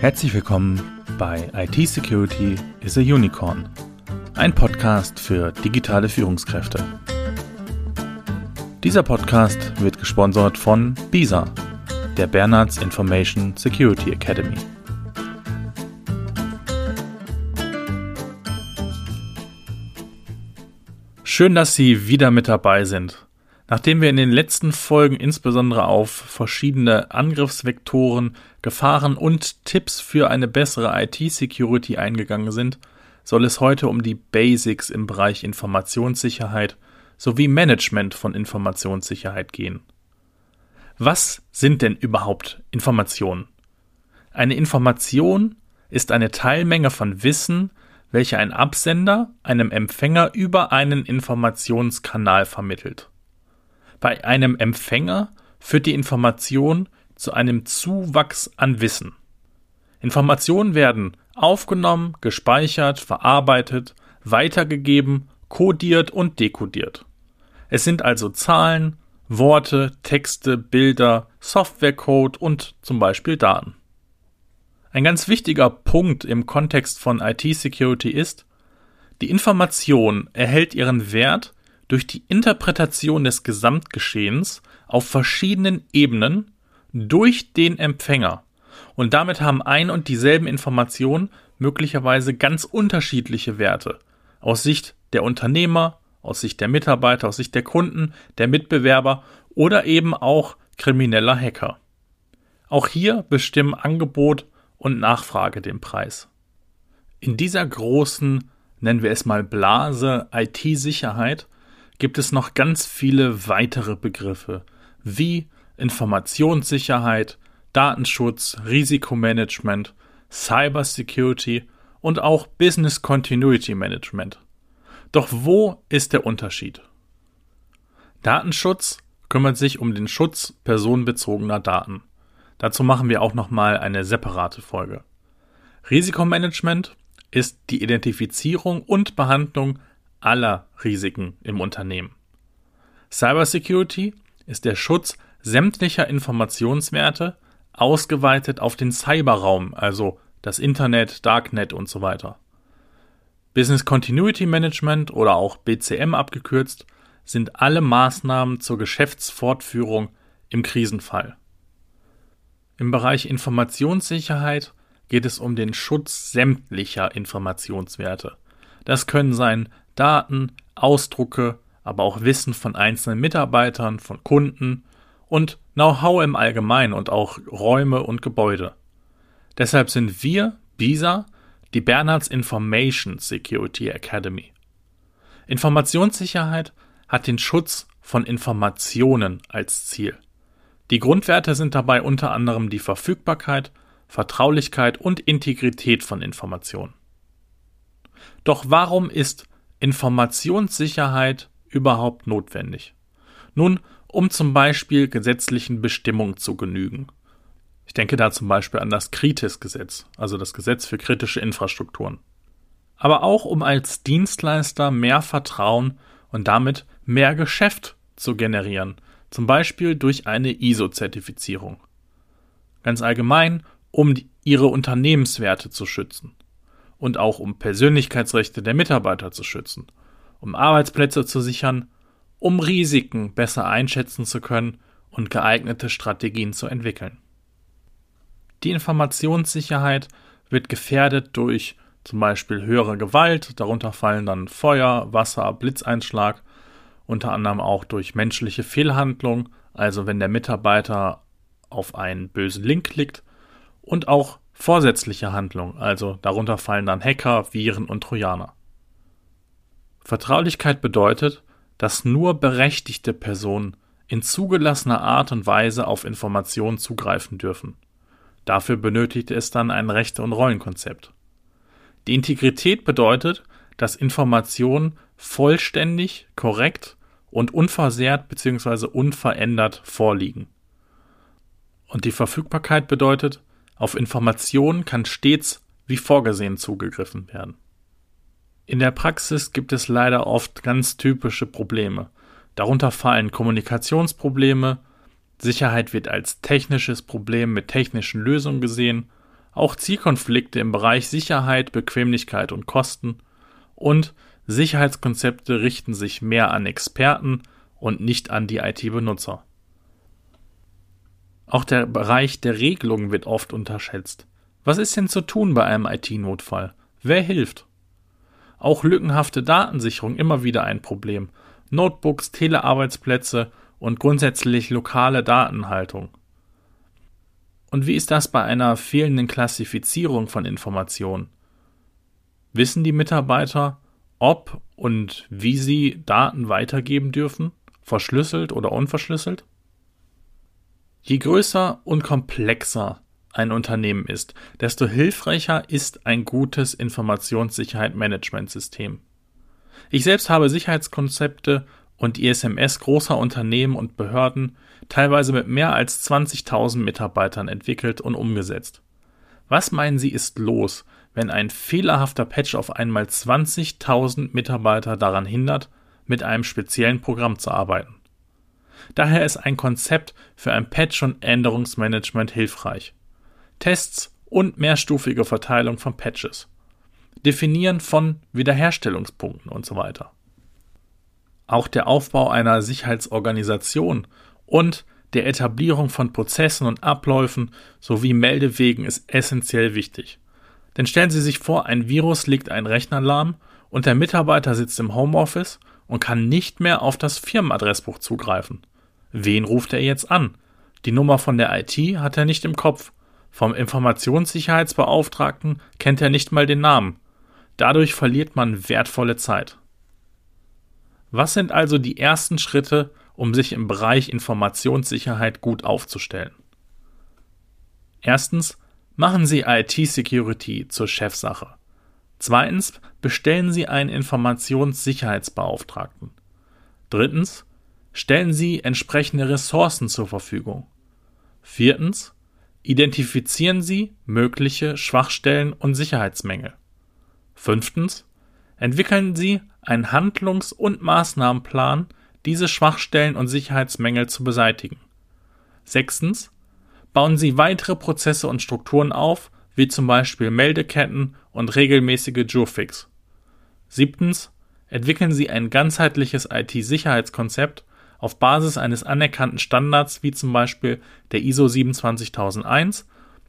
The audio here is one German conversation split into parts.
Herzlich willkommen bei IT Security is a Unicorn, ein Podcast für digitale Führungskräfte. Dieser Podcast wird gesponsert von BISA, der Bernards Information Security Academy. Schön, dass Sie wieder mit dabei sind. Nachdem wir in den letzten Folgen insbesondere auf verschiedene Angriffsvektoren, Gefahren und Tipps für eine bessere IT-Security eingegangen sind, soll es heute um die Basics im Bereich Informationssicherheit sowie Management von Informationssicherheit gehen. Was sind denn überhaupt Informationen? Eine Information ist eine Teilmenge von Wissen, welche ein Absender einem Empfänger über einen Informationskanal vermittelt. Bei einem Empfänger führt die Information zu einem Zuwachs an Wissen. Informationen werden aufgenommen, gespeichert, verarbeitet, weitergegeben, kodiert und dekodiert. Es sind also Zahlen, Worte, Texte, Bilder, Softwarecode und zum Beispiel Daten. Ein ganz wichtiger Punkt im Kontext von IT-Security ist, die Information erhält ihren Wert durch die Interpretation des Gesamtgeschehens auf verschiedenen Ebenen durch den Empfänger. Und damit haben ein und dieselben Informationen möglicherweise ganz unterschiedliche Werte. Aus Sicht der Unternehmer, aus Sicht der Mitarbeiter, aus Sicht der Kunden, der Mitbewerber oder eben auch krimineller Hacker. Auch hier bestimmen Angebot und Nachfrage den Preis. In dieser großen, nennen wir es mal Blase IT-Sicherheit, gibt es noch ganz viele weitere Begriffe wie Informationssicherheit, Datenschutz, Risikomanagement, Cybersecurity und auch Business Continuity Management. Doch wo ist der Unterschied? Datenschutz kümmert sich um den Schutz personenbezogener Daten. Dazu machen wir auch nochmal eine separate Folge. Risikomanagement ist die Identifizierung und Behandlung aller Risiken im Unternehmen. Cybersecurity ist der Schutz sämtlicher Informationswerte, ausgeweitet auf den Cyberraum, also das Internet, Darknet und so weiter. Business Continuity Management oder auch BCM abgekürzt sind alle Maßnahmen zur Geschäftsfortführung im Krisenfall. Im Bereich Informationssicherheit geht es um den Schutz sämtlicher Informationswerte. Das können sein Daten, Ausdrucke, aber auch Wissen von einzelnen Mitarbeitern, von Kunden und Know-how im Allgemeinen und auch Räume und Gebäude. Deshalb sind wir, BISA, die Bernards Information Security Academy. Informationssicherheit hat den Schutz von Informationen als Ziel. Die Grundwerte sind dabei unter anderem die Verfügbarkeit, Vertraulichkeit und Integrität von Informationen. Doch warum ist Informationssicherheit überhaupt notwendig? Nun, um zum Beispiel gesetzlichen Bestimmungen zu genügen. Ich denke da zum Beispiel an das Kritis-Gesetz, also das Gesetz für kritische Infrastrukturen. Aber auch um als Dienstleister mehr Vertrauen und damit mehr Geschäft zu generieren, zum Beispiel durch eine ISO-Zertifizierung. Ganz allgemein, um ihre Unternehmenswerte zu schützen und auch um Persönlichkeitsrechte der Mitarbeiter zu schützen, um Arbeitsplätze zu sichern, um Risiken besser einschätzen zu können und geeignete Strategien zu entwickeln. Die Informationssicherheit wird gefährdet durch zum Beispiel höhere Gewalt, darunter fallen dann Feuer, Wasser, Blitzeinschlag, unter anderem auch durch menschliche Fehlhandlung, also wenn der Mitarbeiter auf einen bösen Link klickt, und auch Vorsätzliche Handlung, also darunter fallen dann Hacker, Viren und Trojaner. Vertraulichkeit bedeutet, dass nur berechtigte Personen in zugelassener Art und Weise auf Informationen zugreifen dürfen. Dafür benötigt es dann ein Rechte- und Rollenkonzept. Die Integrität bedeutet, dass Informationen vollständig, korrekt und unversehrt bzw. unverändert vorliegen. Und die Verfügbarkeit bedeutet, auf Informationen kann stets wie vorgesehen zugegriffen werden. In der Praxis gibt es leider oft ganz typische Probleme. Darunter fallen Kommunikationsprobleme, Sicherheit wird als technisches Problem mit technischen Lösungen gesehen, auch Zielkonflikte im Bereich Sicherheit, Bequemlichkeit und Kosten und Sicherheitskonzepte richten sich mehr an Experten und nicht an die IT-Benutzer. Auch der Bereich der Regelungen wird oft unterschätzt. Was ist denn zu tun bei einem IT-Notfall? Wer hilft? Auch lückenhafte Datensicherung immer wieder ein Problem. Notebooks, Telearbeitsplätze und grundsätzlich lokale Datenhaltung. Und wie ist das bei einer fehlenden Klassifizierung von Informationen? Wissen die Mitarbeiter, ob und wie sie Daten weitergeben dürfen, verschlüsselt oder unverschlüsselt? Je größer und komplexer ein Unternehmen ist, desto hilfreicher ist ein gutes Informationssicherheit-Management-System. Ich selbst habe Sicherheitskonzepte und ISMS großer Unternehmen und Behörden, teilweise mit mehr als 20.000 Mitarbeitern entwickelt und umgesetzt. Was meinen Sie ist los, wenn ein fehlerhafter Patch auf einmal 20.000 Mitarbeiter daran hindert, mit einem speziellen Programm zu arbeiten? Daher ist ein Konzept für ein Patch- und Änderungsmanagement hilfreich. Tests und mehrstufige Verteilung von Patches. Definieren von Wiederherstellungspunkten und so weiter. Auch der Aufbau einer Sicherheitsorganisation und der Etablierung von Prozessen und Abläufen sowie Meldewegen ist essentiell wichtig. Denn stellen Sie sich vor, ein Virus legt einen Rechner lahm und der Mitarbeiter sitzt im Homeoffice und kann nicht mehr auf das Firmenadressbuch zugreifen. Wen ruft er jetzt an? Die Nummer von der IT hat er nicht im Kopf. Vom Informationssicherheitsbeauftragten kennt er nicht mal den Namen. Dadurch verliert man wertvolle Zeit. Was sind also die ersten Schritte, um sich im Bereich Informationssicherheit gut aufzustellen? Erstens, machen Sie IT-Security zur Chefsache. Zweitens, bestellen Sie einen Informationssicherheitsbeauftragten. Drittens, stellen Sie entsprechende Ressourcen zur Verfügung. Viertens, identifizieren Sie mögliche Schwachstellen und Sicherheitsmängel. Fünftens, entwickeln Sie einen Handlungs- und Maßnahmenplan, diese Schwachstellen und Sicherheitsmängel zu beseitigen. Sechstens, bauen Sie weitere Prozesse und Strukturen auf, wie zum Beispiel Meldeketten und regelmäßige Jurfix. Siebtens, entwickeln Sie ein ganzheitliches IT-Sicherheitskonzept auf Basis eines anerkannten Standards wie zum Beispiel der ISO 27001,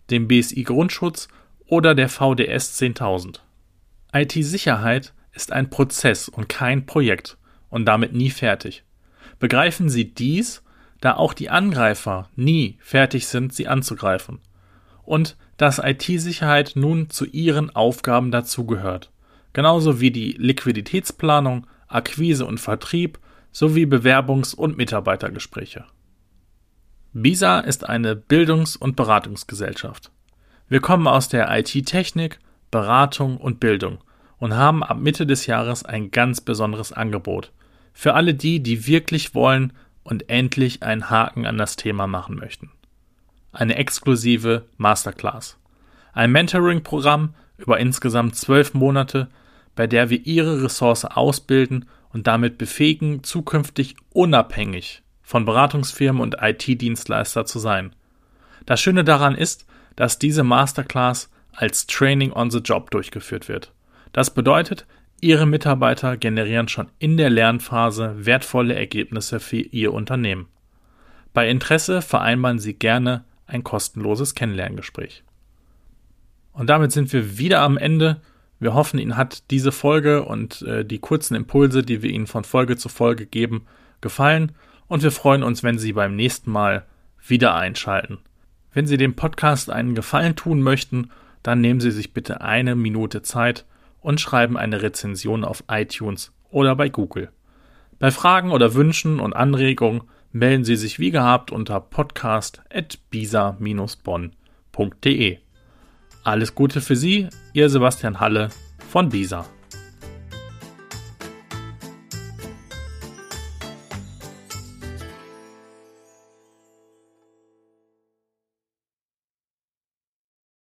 dem BSI Grundschutz oder der VDS 10000. IT-Sicherheit ist ein Prozess und kein Projekt und damit nie fertig. Begreifen Sie dies, da auch die Angreifer nie fertig sind, sie anzugreifen. Und dass IT-Sicherheit nun zu ihren Aufgaben dazugehört. Genauso wie die Liquiditätsplanung, Akquise und Vertrieb sowie Bewerbungs- und Mitarbeitergespräche. BISA ist eine Bildungs- und Beratungsgesellschaft. Wir kommen aus der IT-Technik, Beratung und Bildung und haben ab Mitte des Jahres ein ganz besonderes Angebot. Für alle die, die wirklich wollen und endlich einen Haken an das Thema machen möchten. Eine exklusive Masterclass. Ein Mentoring-Programm über insgesamt zwölf Monate, bei der wir Ihre Ressource ausbilden und damit befähigen, zukünftig unabhängig von Beratungsfirmen und IT-Dienstleister zu sein. Das Schöne daran ist, dass diese Masterclass als Training on the Job durchgeführt wird. Das bedeutet, Ihre Mitarbeiter generieren schon in der Lernphase wertvolle Ergebnisse für Ihr Unternehmen. Bei Interesse vereinbaren Sie gerne ein kostenloses Kennenlerngespräch. Und damit sind wir wieder am Ende. Wir hoffen, Ihnen hat diese Folge und äh, die kurzen Impulse, die wir Ihnen von Folge zu Folge geben, gefallen und wir freuen uns, wenn Sie beim nächsten Mal wieder einschalten. Wenn Sie dem Podcast einen Gefallen tun möchten, dann nehmen Sie sich bitte eine Minute Zeit und schreiben eine Rezension auf iTunes oder bei Google. Bei Fragen oder Wünschen und Anregungen melden Sie sich wie gehabt unter podcast.bisa-bonn.de. Alles Gute für Sie, Ihr Sebastian Halle von Bisa.